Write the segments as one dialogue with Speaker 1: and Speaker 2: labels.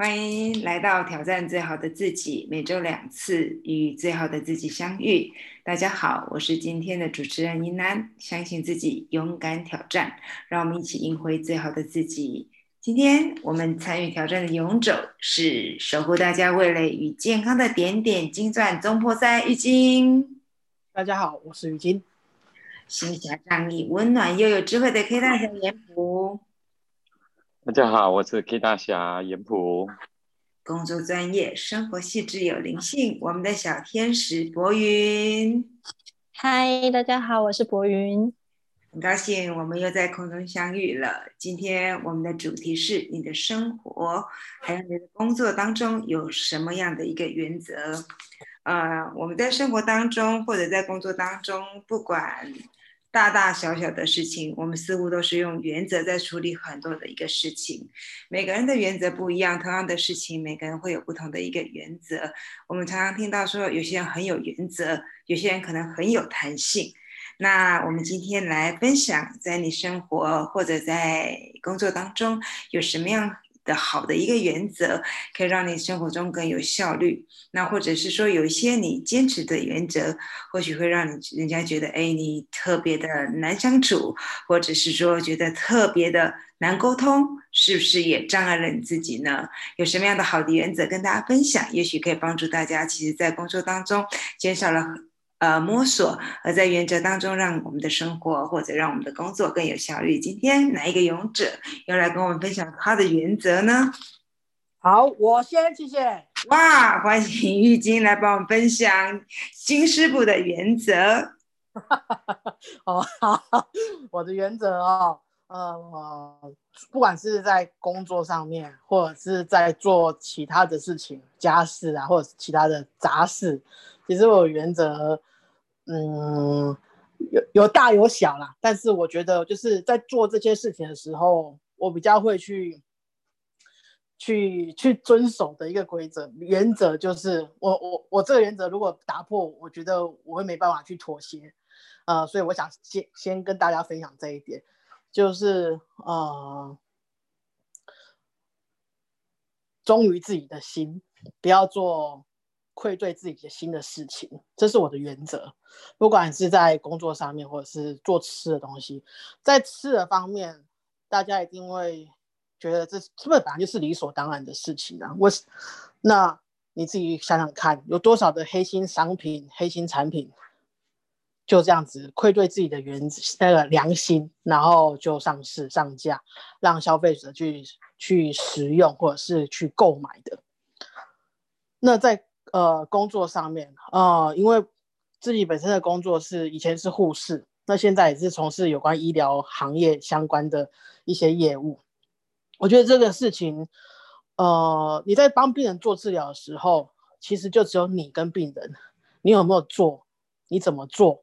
Speaker 1: 欢迎来到挑战最好的自己，每周两次与最好的自己相遇。大家好，我是今天的主持人倪楠。相信自己，勇敢挑战，让我们一起赢回最好的自己。今天我们参与挑战的勇者是守护大家味蕾与健康的点点金钻中破塞玉晶。
Speaker 2: 大家好，我是玉晶。
Speaker 1: 心侠仗义、温暖又有智慧的 K 大侠严普。
Speaker 3: 大家好，我是 K 大侠严普。
Speaker 1: 工作专业，生活细致有灵性，我们的小天使博云。
Speaker 4: 嗨，大家好，我是博云。
Speaker 1: 很高兴我们又在空中相遇了。今天我们的主题是你的生活还有你的工作当中有什么样的一个原则？呃，我们在生活当中或者在工作当中，不管。大大小小的事情，我们似乎都是用原则在处理很多的一个事情。每个人的原则不一样，同样的事情，每个人会有不同的一个原则。我们常常听到说，有些人很有原则，有些人可能很有弹性。那我们今天来分享，在你生活或者在工作当中有什么样？好的一个原则，可以让你生活中更有效率。那或者是说，有一些你坚持的原则，或许会让你人家觉得，哎，你特别的难相处，或者是说觉得特别的难沟通，是不是也障碍了你自己呢？有什么样的好的原则跟大家分享？也许可以帮助大家，其实在工作当中减少了。呃，摸索，而在原则当中，让我们的生活或者让我们的工作更有效率。今天哪一个勇者要来跟我们分享他的原则呢？
Speaker 2: 好，我先谢谢。
Speaker 1: 哇，欢迎玉晶来帮我们分享金师傅的原则。
Speaker 2: 哦，好，我的原则哦，呃，不管是在工作上面，或者是在做其他的事情，家事啊，或者是其他的杂事，其实我原则。嗯，有有大有小啦，但是我觉得就是在做这些事情的时候，我比较会去去去遵守的一个规则原则，就是我我我这个原则如果打破，我觉得我会没办法去妥协，呃，所以我想先先跟大家分享这一点，就是呃，忠于自己的心，不要做。愧对自己的新的事情，这是我的原则。不管是在工作上面，或者是做吃的东西，在吃的方面，大家一定会觉得这是不是本来就是理所当然的事情呢？我那你自己想想看，有多少的黑心商品、黑心产品就这样子愧对自己的原那个良心，然后就上市上架，让消费者去去食用或者是去购买的？那在呃，工作上面，呃，因为自己本身的工作是以前是护士，那现在也是从事有关医疗行业相关的一些业务。我觉得这个事情，呃，你在帮病人做治疗的时候，其实就只有你跟病人，你有没有做，你怎么做，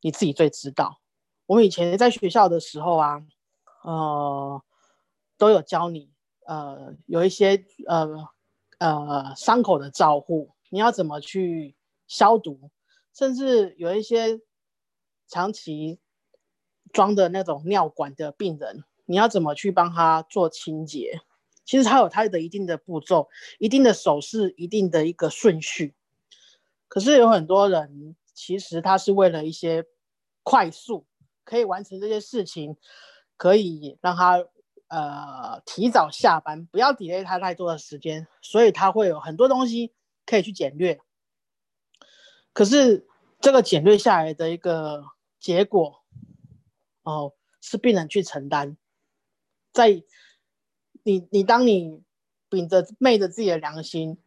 Speaker 2: 你自己最知道。我们以前在学校的时候啊，呃，都有教你，呃，有一些呃。呃，伤口的照护，你要怎么去消毒？甚至有一些长期装的那种尿管的病人，你要怎么去帮他做清洁？其实它有它的一定的步骤、一定的手势、一定的一个顺序。可是有很多人，其实他是为了一些快速可以完成这些事情，可以让他。呃，提早下班，不要 delay 他太多的时间，所以他会有很多东西可以去简略。可是这个简略下来的一个结果，哦，是病人去承担。在你你当你秉着昧着自己的良心，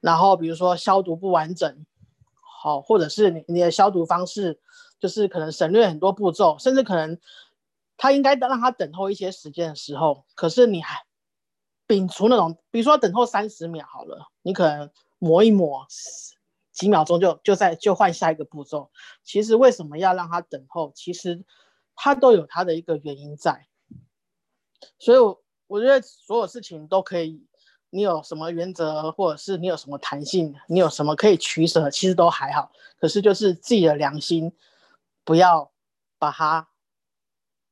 Speaker 2: 然后比如说消毒不完整，好，或者是你你的消毒方式就是可能省略很多步骤，甚至可能。他应该让他等候一些时间的时候，可是你还摒除那种，比如说等候三十秒好了，你可能磨一磨，几秒钟就就在就换下一个步骤。其实为什么要让他等候？其实他都有他的一个原因在。所以，我我觉得所有事情都可以，你有什么原则，或者是你有什么弹性，你有什么可以取舍，其实都还好。可是就是自己的良心，不要把它。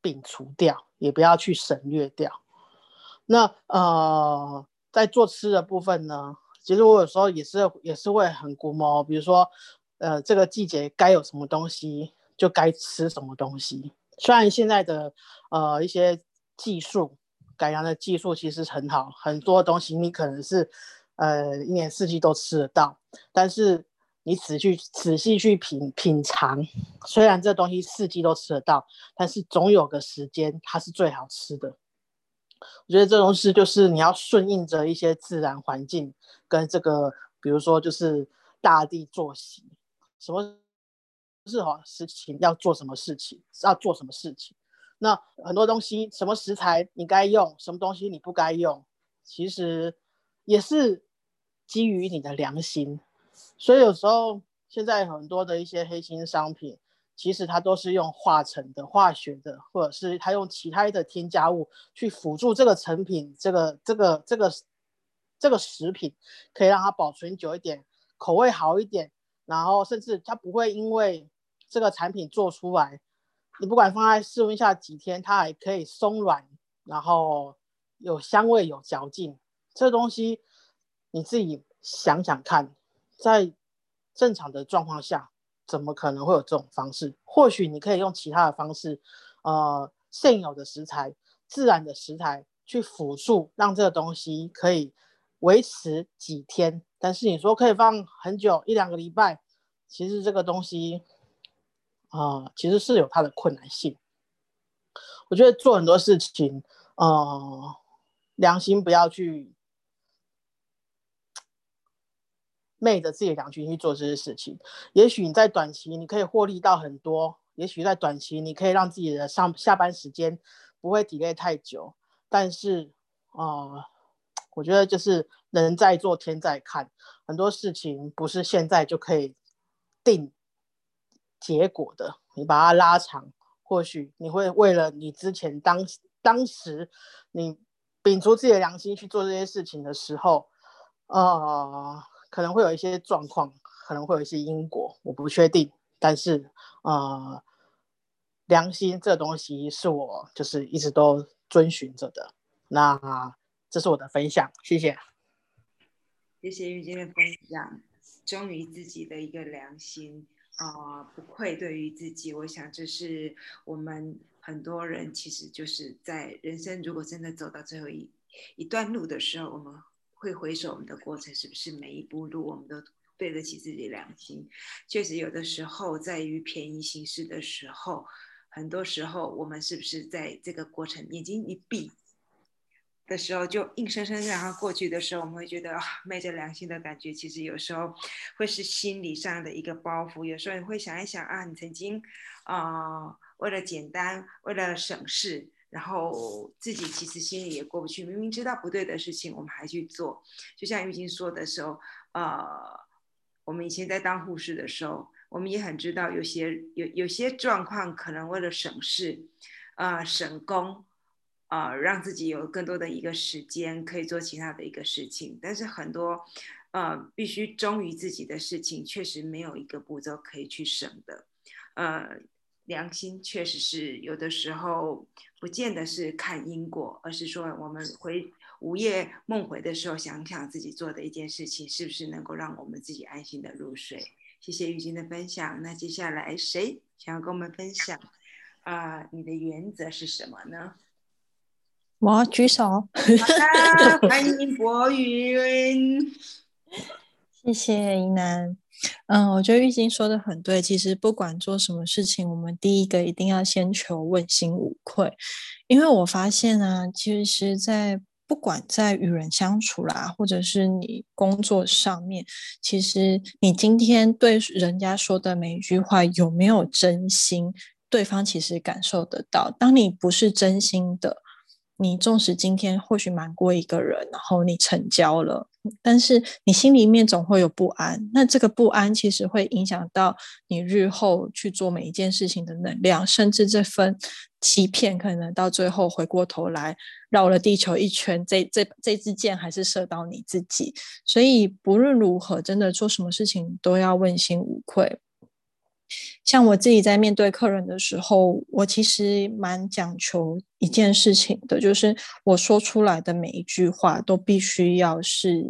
Speaker 2: 摒除掉，也不要去省略掉。那呃，在做吃的部分呢，其实我有时候也是也是会很估摸，比如说，呃，这个季节该有什么东西就该吃什么东西。虽然现在的呃一些技术改良的技术其实很好，很多东西你可能是呃一年四季都吃得到，但是你仔细仔细去品品尝，虽然这东西四季都吃得到，但是总有个时间它是最好吃的。我觉得这东西就是你要顺应着一些自然环境跟这个，比如说就是大地作息，什么是好事情要做什么事情，要做什么事情。那很多东西，什么食材你该用，什么东西你不该用，其实也是基于你的良心。所以有时候现在很多的一些黑心商品。其实它都是用化成的、化学的，或者是它用其他的添加物去辅助这个成品、这个、这个、这个、这个食品，可以让它保存久一点，口味好一点，然后甚至它不会因为这个产品做出来，你不管放在室温下几天，它还可以松软，然后有香味、有嚼劲。这东西你自己想想看，在正常的状况下。怎么可能会有这种方式？或许你可以用其他的方式，呃，现有的食材、自然的食材去辅助，让这个东西可以维持几天。但是你说可以放很久，一两个礼拜，其实这个东西，啊，其实是有它的困难性。我觉得做很多事情，呃，良心不要去。昧着自己的良心去做这些事情，也许你在短期你可以获利到很多，也许在短期你可以让自己的上下班时间不会体累太久，但是啊，我觉得就是人在做天在看，很多事情不是现在就可以定结果的，你把它拉长，或许你会为了你之前当当时你摒除自己的良心去做这些事情的时候，呃。可能会有一些状况，可能会有一些因果，我不确定。但是，呃，良心这东西是我就是一直都遵循着的。那这是我的分享，谢谢。
Speaker 1: 谢谢玉晶的分享，忠于自己的一个良心啊，不愧对于自己。我想这是我们很多人其实就是在人生如果真的走到最后一一段路的时候，我们。会回首我们的过程，是不是每一步路我们都对得起自己良心？确实，有的时候在于便宜行事的时候，很多时候我们是不是在这个过程眼睛一闭的时候，就硬生生让它过去的时候，我们会觉得昧着良心的感觉，其实有时候会是心理上的一个包袱。有时候你会想一想啊，你曾经啊，为了简单，为了省事。然后自己其实心里也过不去，明明知道不对的事情，我们还去做。就像玉晶说的时候，呃，我们以前在当护士的时候，我们也很知道有些有有些状况可能为了省事，啊，省工，啊，让自己有更多的一个时间可以做其他的一个事情。但是很多，呃，必须忠于自己的事情，确实没有一个步骤可以去省的，呃。良心确实是有的时候不见得是看因果，而是说我们回午夜梦回的时候，想想自己做的一件事情，是不是能够让我们自己安心的入睡。谢谢玉晶的分享。那接下来谁想要跟我们分享啊？你的原则是什么呢？
Speaker 4: 我举手。
Speaker 1: 好的，欢迎博云。
Speaker 4: 谢谢怡南。嗯，我觉得玉晶说的很对。其实不管做什么事情，我们第一个一定要先求问心无愧。因为我发现啊，其实，在不管在与人相处啦，或者是你工作上面，其实你今天对人家说的每一句话有没有真心，对方其实感受得到。当你不是真心的。你纵使今天或许瞒过一个人，然后你成交了，但是你心里面总会有不安。那这个不安其实会影响到你日后去做每一件事情的能量，甚至这份欺骗可能到最后回过头来绕了地球一圈，这这这支箭还是射到你自己。所以不论如何，真的做什么事情都要问心无愧。像我自己在面对客人的时候，我其实蛮讲求一件事情的，就是我说出来的每一句话都必须要是，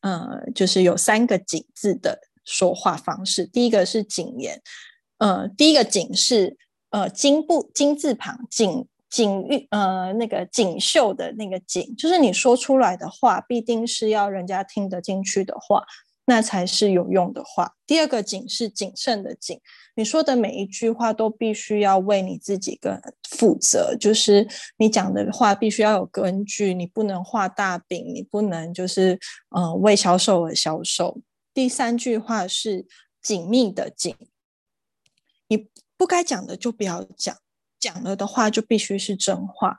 Speaker 4: 呃，就是有三个“景”字的说话方式。第一个是谨言，呃，第一个“谨”是呃金不金字旁锦锦玉呃那个锦绣的那个“锦”，就是你说出来的话必定是要人家听得进去的话。那才是有用的话。第二个“谨”是谨慎的“谨”，你说的每一句话都必须要为你自己跟负责，就是你讲的话必须要有根据，你不能画大饼，你不能就是呃为销售而销售。第三句话是紧密的“紧”，你不该讲的就不要讲，讲了的话就必须是真话。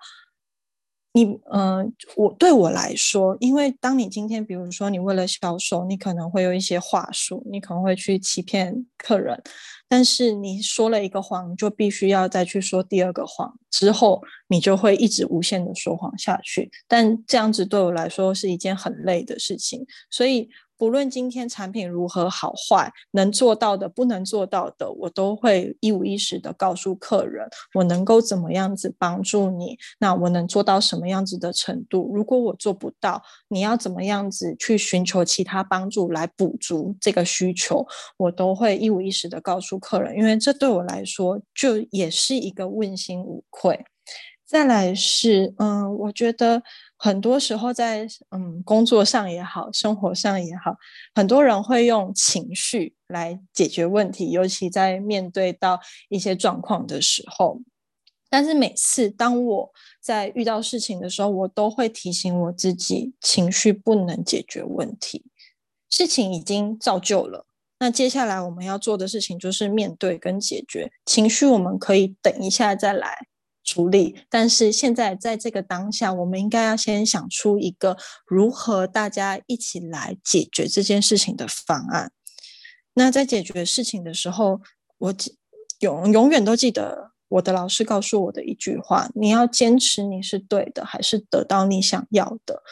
Speaker 4: 你嗯，我对我来说，因为当你今天，比如说你为了销售，你可能会有一些话术，你可能会去欺骗客人，但是你说了一个谎，就必须要再去说第二个谎，之后你就会一直无限的说谎下去。但这样子对我来说是一件很累的事情，所以。不论今天产品如何好坏，能做到的、不能做到的，我都会一五一十的告诉客人，我能够怎么样子帮助你。那我能做到什么样子的程度？如果我做不到，你要怎么样子去寻求其他帮助来补足这个需求，我都会一五一十的告诉客人，因为这对我来说就也是一个问心无愧。再来是，嗯，我觉得。很多时候，在嗯工作上也好，生活上也好，很多人会用情绪来解决问题，尤其在面对到一些状况的时候。但是每次当我在遇到事情的时候，我都会提醒我自己，情绪不能解决问题。事情已经造就了，那接下来我们要做的事情就是面对跟解决情绪。我们可以等一下再来。处理，但是现在在这个当下，我们应该要先想出一个如何大家一起来解决这件事情的方案。那在解决事情的时候，我永永远都记得我的老师告诉我的一句话：你要坚持你是对的，还是得到你想要的？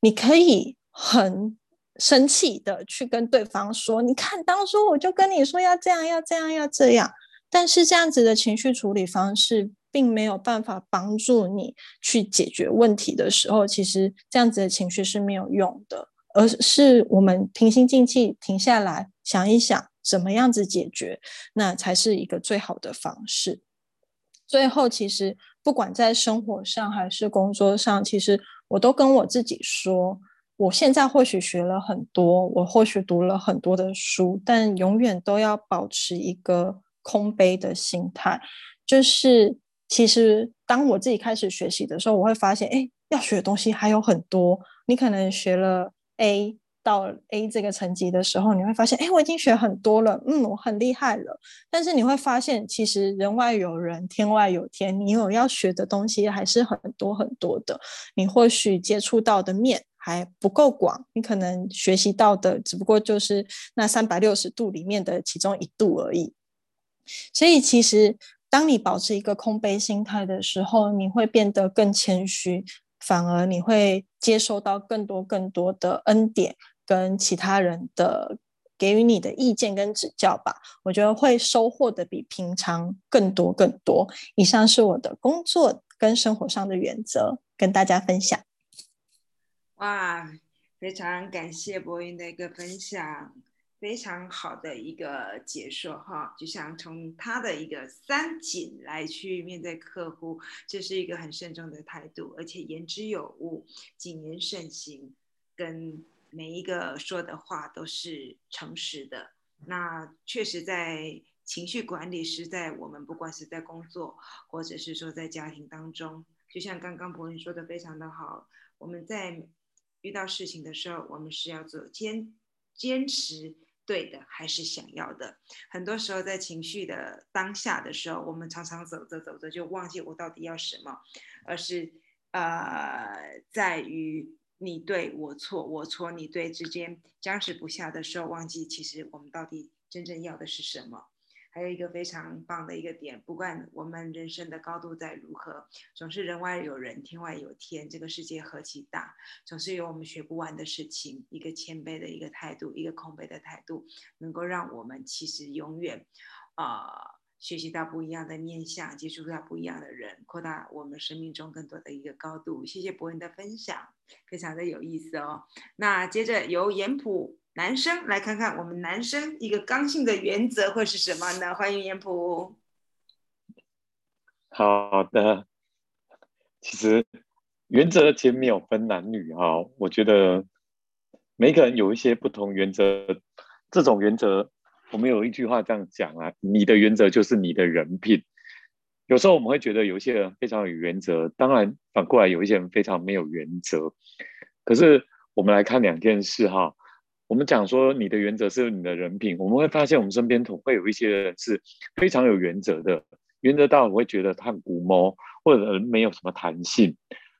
Speaker 4: 你可以很生气的去跟对方说：“你看，当初我就跟你说要这样，要这样，要这样。”但是这样子的情绪处理方式。并没有办法帮助你去解决问题的时候，其实这样子的情绪是没有用的，而是我们平心静气停下来想一想，怎么样子解决，那才是一个最好的方式。最后，其实不管在生活上还是工作上，其实我都跟我自己说，我现在或许学了很多，我或许读了很多的书，但永远都要保持一个空杯的心态，就是。其实，当我自己开始学习的时候，我会发现，哎，要学的东西还有很多。你可能学了 A 到 A 这个层级的时候，你会发现，哎，我已经学很多了，嗯，我很厉害了。但是你会发现，其实人外有人，天外有天，你有要学的东西还是很多很多的。你或许接触到的面还不够广，你可能学习到的只不过就是那三百六十度里面的其中一度而已。所以，其实。当你保持一个空杯心态的时候，你会变得更谦虚，反而你会接收到更多更多的恩典跟其他人的给予你的意见跟指教吧。我觉得会收获的比平常更多更多。以上是我的工作跟生活上的原则，跟大家分享。
Speaker 1: 哇，非常感谢博云的一个分享。非常好的一个解说哈，就像从他的一个三谨来去面对客户，这是一个很慎重的态度，而且言之有物，谨言慎行，跟每一个说的话都是诚实的。那确实，在情绪管理是在我们不管是在工作，或者是说在家庭当中，就像刚刚博云说的非常的好，我们在遇到事情的时候，我们是要做坚坚持。对的，还是想要的。很多时候在情绪的当下的时候，我们常常走着走着就忘记我到底要什么，而是呃，在于你对我错，我错你对之间僵持不下的时候，忘记其实我们到底真正要的是什么。还有一个非常棒的一个点，不管我们人生的高度再如何，总是人外有人，天外有天。这个世界何其大，总是有我们学不完的事情。一个谦卑的一个态度，一个空杯的态度，能够让我们其实永远，啊，学习到不一样的面相，接触到不一样的人，扩大我们生命中更多的一个高度。谢谢博文的分享，非常的有意思哦。那接着由严普。男生来看看我们男生一个刚性的原则会是什么呢？欢迎严普。
Speaker 3: 好的，其实原则其实没有分男女哈，我觉得每个人有一些不同原则。这种原则，我们有一句话这样讲啊：你的原则就是你的人品。有时候我们会觉得有一些人非常有原则，当然反过来有一些人非常没有原则。可是我们来看两件事哈。我们讲说你的原则是你的人品，我们会发现我们身边总会有一些人是非常有原则的，原则到我会觉得他很古摸或者没有什么弹性。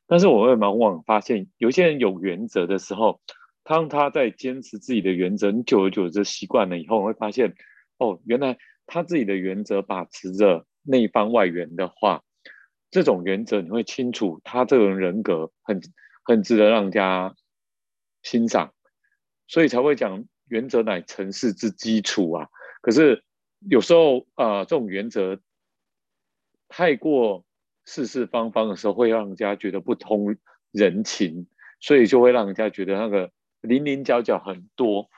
Speaker 3: 但是我会往往发现，有些人有原则的时候，当他在坚持自己的原则，久而久之习惯了以后，会发现哦，原来他自己的原则把持着内方外圆的话，这种原则你会清楚，他这种人格很很值得让人家欣赏。所以才会讲原则乃成事之基础啊。可是有时候啊，这种原则太过四四方方的时候，会让人家觉得不通人情，所以就会让人家觉得那个零零角角很多。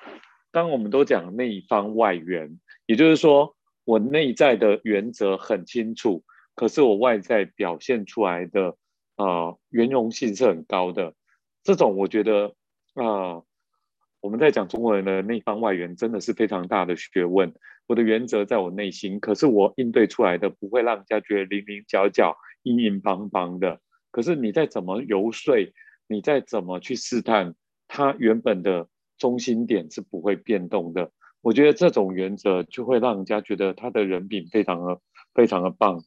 Speaker 3: 当我们都讲内方外圆，也就是说，我内在的原则很清楚，可是我外在表现出来的啊圆融性是很高的。这种我觉得啊。我们在讲中国人的内方外圆，真的是非常大的学问。我的原则在我内心，可是我应对出来的不会让人家觉得零零角角、硬硬邦邦的。可是你再怎么游说，你再怎么去试探，他原本的中心点是不会变动的。我觉得这种原则就会让人家觉得他的人品非常的、非常的棒。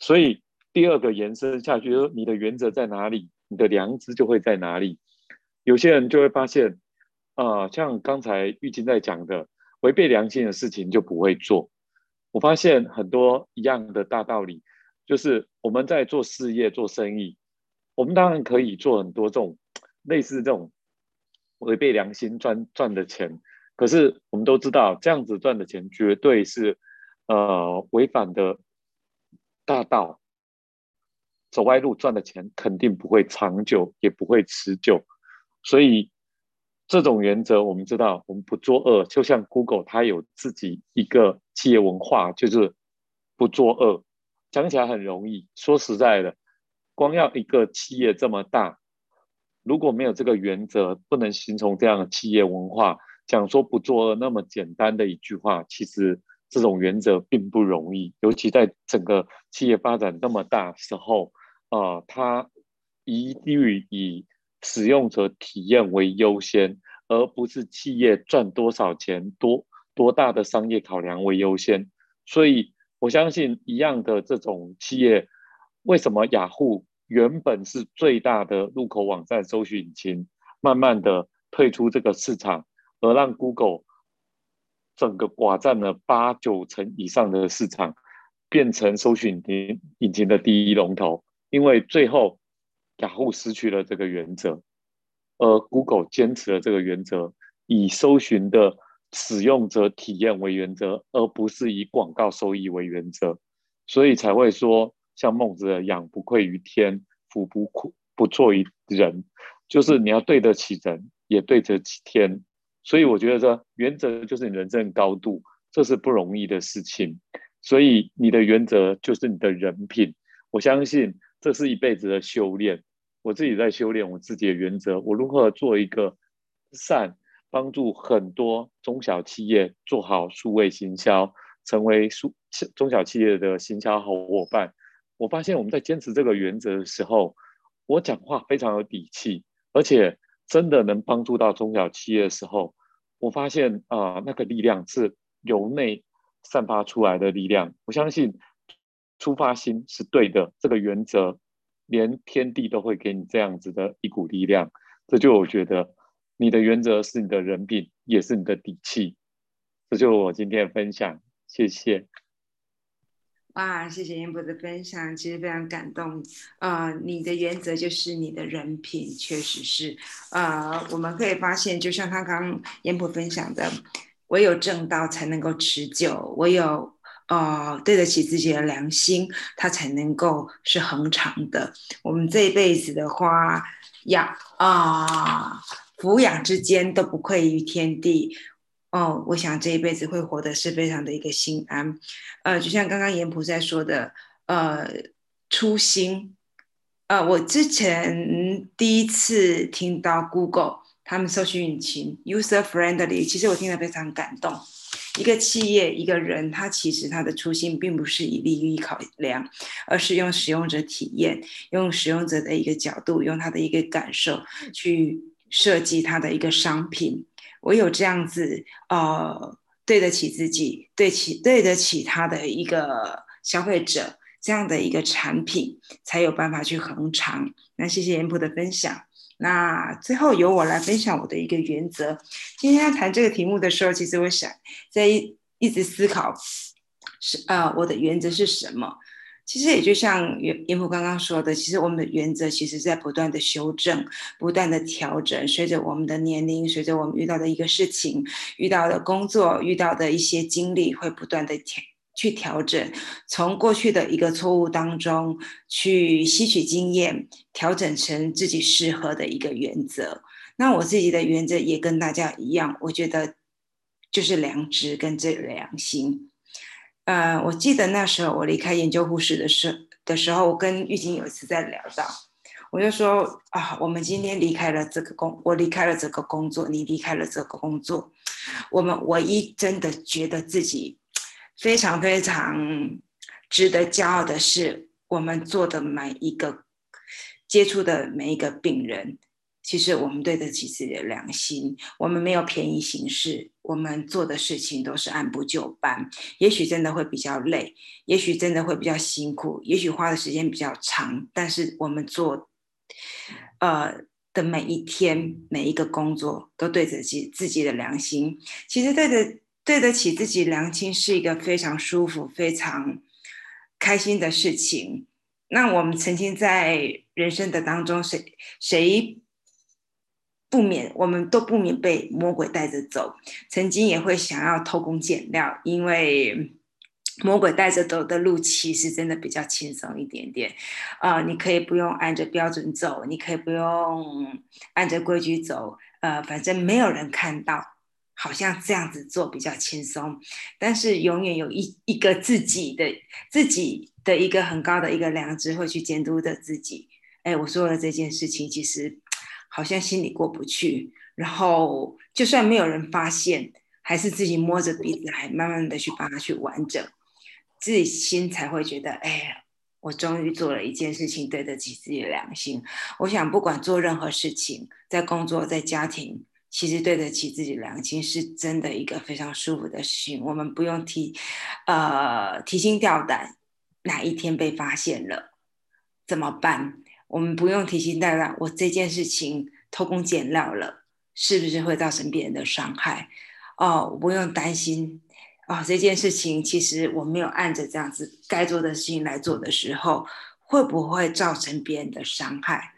Speaker 3: 所以第二个延伸下去，说你的原则在哪里，你的良知就会在哪里。有些人就会发现。啊，像刚才玉金在讲的，违背良心的事情就不会做。我发现很多一样的大道理，就是我们在做事业、做生意，我们当然可以做很多这种类似这种违背良心赚赚的钱，可是我们都知道，这样子赚的钱绝对是呃违反的大道，走歪路赚的钱肯定不会长久，也不会持久，所以。这种原则，我们知道，我们不作恶。就像 Google，它有自己一个企业文化，就是不作恶。讲起来很容易，说实在的，光要一个企业这么大，如果没有这个原则，不能形成这样的企业文化。讲说不作恶那么简单的一句话，其实这种原则并不容易。尤其在整个企业发展这么大时候，啊，它一律以。使用者体验为优先，而不是企业赚多少钱、多多大的商业考量为优先。所以，我相信一样的这种企业，为什么雅虎原本是最大的入口网站搜寻引擎，慢慢的退出这个市场，而让 Google 整个寡占了八九成以上的市场，变成搜寻引引擎的第一龙头，因为最后。雅虎失去了这个原则，而 Google 坚持了这个原则，以搜寻的使用者体验为原则，而不是以广告收益为原则，所以才会说像孟子的“养不愧于天，俯不愧不错于人”，就是你要对得起人，也对得起天。所以我觉得这原则就是你人生高度，这是不容易的事情。所以你的原则就是你的人品，我相信。这是一辈子的修炼，我自己在修炼我自己的原则。我如何做一个善，帮助很多中小企业做好数位行销，成为数中小企业的行销好伙伴。我发现我们在坚持这个原则的时候，我讲话非常有底气，而且真的能帮助到中小企业的时候，我发现啊，那个力量是由内散发出来的力量。我相信。出发心是对的，这个原则，连天地都会给你这样子的一股力量。这就我觉得，你的原则是你的人品，也是你的底气。这就是我今天的分享，谢谢。
Speaker 1: 哇，谢谢严博的分享，其实非常感动。呃，你的原则就是你的人品，确实是。呃，我们可以发现，就像他刚刚严博分享的，唯有正道才能够持久，唯有呃对得起自己的良心，它才能够是恒长的。我们这一辈子的花，养啊抚养之间都不愧于天地。哦，我想这一辈子会活得是非常的一个心安，呃，就像刚刚严普在说的，呃，初心，呃，我之前第一次听到 Google 他们搜寻引擎 user friendly，其实我听得非常感动。一个企业一个人，他其实他的初心并不是以利益考量，而是用使用者体验，用使用者的一个角度，用他的一个感受去设计他的一个商品。我有这样子，呃，对得起自己，对起对得起他的一个消费者，这样的一个产品才有办法去恒长。那谢谢严普的分享。那最后由我来分享我的一个原则。今天谈这个题目的时候，其实我想在一一直思考，是呃，我的原则是什么？其实也就像严严普刚刚说的，其实我们的原则其实在不断的修正、不断的调整，随着我们的年龄，随着我们遇到的一个事情、遇到的工作、遇到的一些经历，会不断的调去调整，从过去的一个错误当中去吸取经验，调整成自己适合的一个原则。那我自己的原则也跟大家一样，我觉得就是良知跟这良心。呃，我记得那时候我离开研究护士的时的时候，我跟玉晶有一次在聊到，我就说啊，我们今天离开了这个工，我离开了这个工作，你离开了这个工作，我们唯一真的觉得自己非常非常值得骄傲的是，我们做的每一个接触的每一个病人。其实我们对得起自己的良心，我们没有便宜行事，我们做的事情都是按部就班。也许真的会比较累，也许真的会比较辛苦，也许花的时间比较长，但是我们做，呃的每一天每一个工作都对得起自己的良心。其实对得对得起自己良心是一个非常舒服、非常开心的事情。那我们曾经在人生的当中，谁谁？不免，我们都不免被魔鬼带着走。曾经也会想要偷工减料，因为魔鬼带着走的路其实真的比较轻松一点点。啊，你可以不用按着标准走，你可以不用按着规矩走。呃，反正没有人看到，好像这样子做比较轻松。但是永远有一一个自己的自己的一个很高的一个良知会去监督着自己。哎，我说了这件事情，其实。好像心里过不去，然后就算没有人发现，还是自己摸着鼻子，来慢慢的去把它去完整，自己心才会觉得，哎，我终于做了一件事情，对得起自己的良心。我想，不管做任何事情，在工作，在家庭，其实对得起自己良心，是真的一个非常舒服的事情。我们不用提，呃，提心吊胆，哪一天被发现了怎么办？我们不用提心吊胆，我这件事情偷工减料了，是不是会造成别人的伤害？哦，我不用担心。哦，这件事情其实我没有按着这样子该做的事情来做的时候，会不会造成别人的伤害？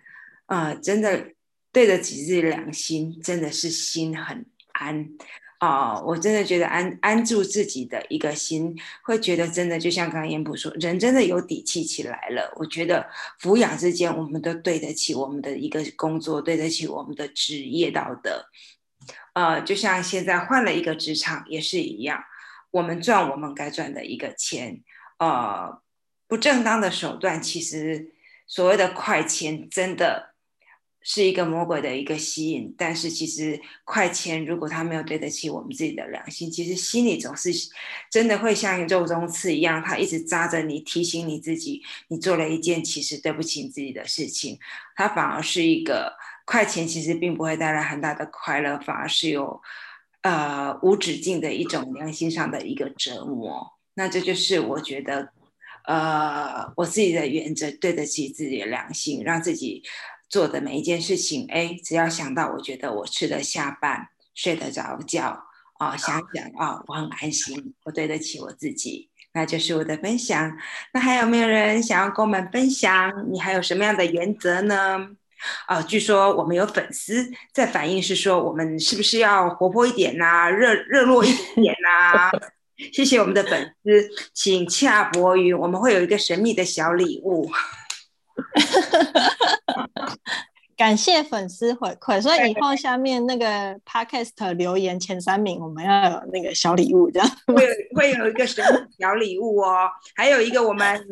Speaker 1: 啊，真的对得起自己良心，真的是心很安。哦，我真的觉得安安住自己的一个心，会觉得真的就像刚刚燕普说，人真的有底气起来了。我觉得抚养之间，我们都对得起我们的一个工作，对得起我们的职业道德。呃，就像现在换了一个职场也是一样，我们赚我们该赚的一个钱。呃，不正当的手段，其实所谓的快钱，真的。是一个魔鬼的一个吸引，但是其实快钱如果他没有对得起我们自己的良心，其实心里总是真的会像肉中刺一样，他一直扎着你，提醒你自己，你做了一件其实对不起你自己的事情，它反而是一个快钱，其实并不会带来很大的快乐，反而是有呃无止境的一种良心上的一个折磨。那这就是我觉得呃我自己的原则，对得起自己的良心，让自己。做的每一件事情，哎，只要想到，我觉得我吃得下饭，睡得着觉，啊，想想啊，我很安心，我对得起我自己，那就是我的分享。那还有没有人想要跟我们分享？你还有什么样的原则呢？啊，据说我们有粉丝在反映，是说我们是不是要活泼一点呐，热热络一点呐？谢谢我们的粉丝，请洽博云，我们会有一个神秘的小礼物。
Speaker 4: 感谢粉丝回馈，所以以后下面那个 podcast 留言前三名，我们要有那个小礼物，这样
Speaker 1: 会有会有一个什么小礼物哦。还有一个我们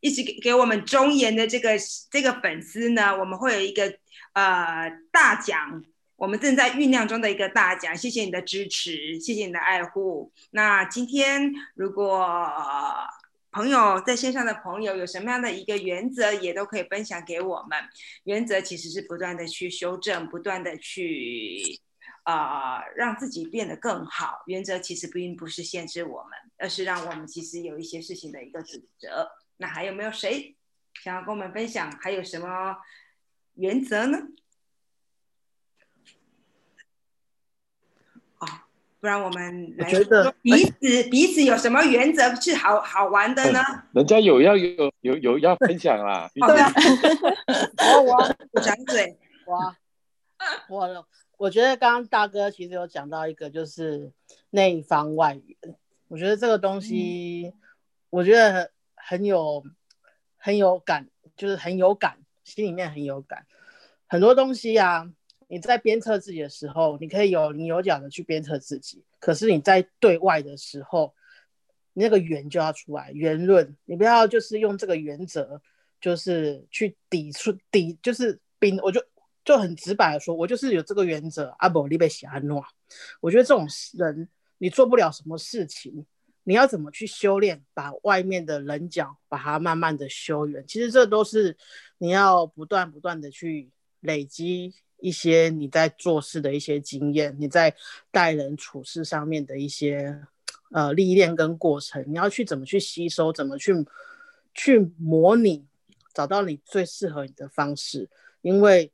Speaker 1: 一直给给我们忠言的这个这个粉丝呢，我们会有一个呃大奖，我们正在酝酿中的一个大奖。谢谢你的支持，谢谢你的爱护。那今天如果。朋友在线上的朋友有什么样的一个原则，也都可以分享给我们。原则其实是不断的去修正，不断的去啊，让自己变得更好。原则其实并不是限制我们，而是让我们其实有一些事情的一个准则。那还有没有谁想要跟我们分享？还有什么原则呢？不然我们来
Speaker 2: 觉得
Speaker 1: 彼此彼此有什么原则是好好玩的呢？
Speaker 3: 人家有要有有有要分享啦。
Speaker 1: 对啊，
Speaker 2: 我我
Speaker 1: 我张嘴，
Speaker 2: 我我我觉得刚刚大哥其实有讲到一个就是内方外圆，我觉得这个东西我觉得很有很有感，就是很有感，心里面很有感，很多东西呀。你在鞭策自己的时候，你可以有棱有角的去鞭策自己。可是你在对外的时候，你那个圆就要出来，圆润。你不要就是用这个原则，就是去抵触抵，就是兵。我就就很直白的说，我就是有这个原则。阿伯利贝喜安诺，我觉得这种人你做不了什么事情，你要怎么去修炼，把外面的棱角把它慢慢的修圆。其实这都是你要不断不断的去累积。一些你在做事的一些经验，你在待人处事上面的一些呃历练跟过程，你要去怎么去吸收，怎么去去模拟，找到你最适合你的方式。因为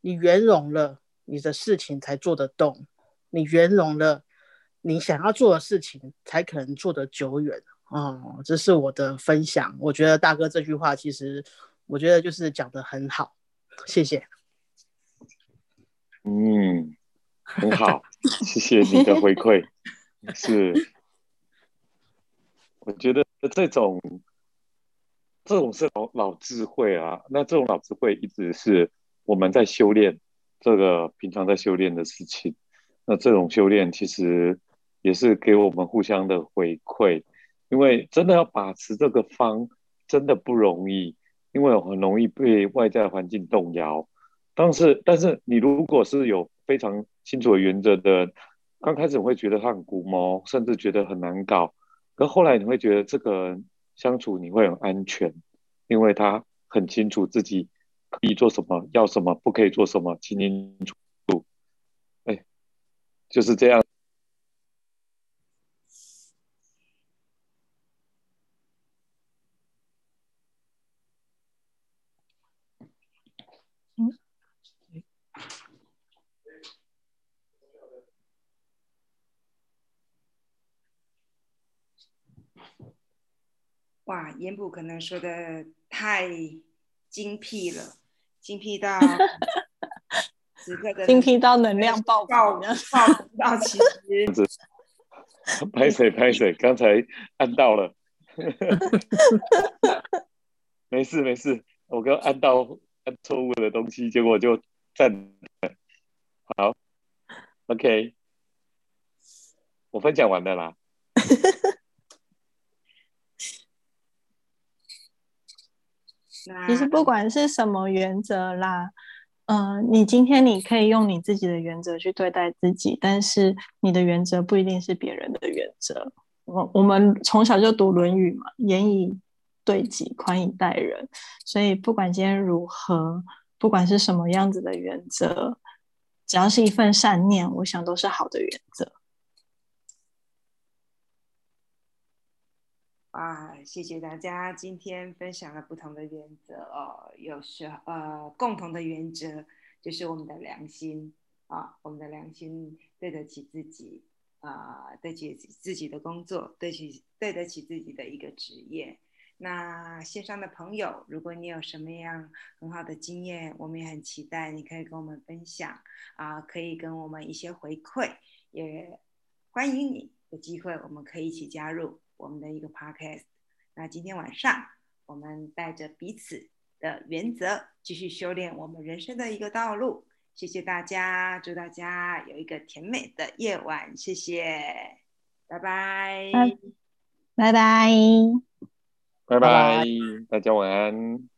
Speaker 2: 你圆融了，你的事情才做得动；你圆融了，你想要做的事情才可能做得久远。哦，这是我的分享。我觉得大哥这句话其实，我觉得就是讲得很好，谢谢。
Speaker 3: 嗯，很好，谢谢你的回馈。是，我觉得这种这种是老老智慧啊。那这种老智慧一直是我们在修炼，这个平常在修炼的事情。那这种修炼其实也是给我们互相的回馈，因为真的要把持这个方真的不容易，因为很容易被外在环境动摇。但是，但是你如果是有非常清楚的原则的，刚开始会觉得他很古毛，甚至觉得很难搞，可后来你会觉得这个相处你会很安全，因为他很清楚自己可以做什么，要什么，不可以做什么，清清楚楚。哎，就是这样。
Speaker 1: 哇，言普可能说的太精辟了，精辟到 此刻的
Speaker 4: 精辟到能量爆
Speaker 1: 爆爆到其实
Speaker 3: 拍水拍水，刚才按到了，没事没事，我刚按到按错误的东西，结果就站好，OK，我分享完了啦。
Speaker 4: 其实不管是什么原则啦，嗯，你今天你可以用你自己的原则去对待自己，但是你的原则不一定是别人的原则。我我们从小就读《论语》嘛，“严以对己，宽以待人”，所以不管今天如何，不管是什么样子的原则，只要是一份善念，我想都是好的原则。
Speaker 1: 啊，谢谢大家今天分享了不同的原则哦，有时候呃共同的原则就是我们的良心啊，我们的良心对得起自己啊，对得起自己的工作，对起对得起自己的一个职业。那线上的朋友，如果你有什么样很好的经验，我们也很期待你可以跟我们分享啊，可以跟我们一些回馈，也欢迎你有机会，我们可以一起加入我们的一个 podcast。那今天晚上，我们带着彼此的原则，继续修炼我们人生的一个道路。谢谢大家，祝大家有一个甜美的夜晚。谢谢，拜拜，
Speaker 4: 拜拜。
Speaker 3: 拜拜，大家晚安。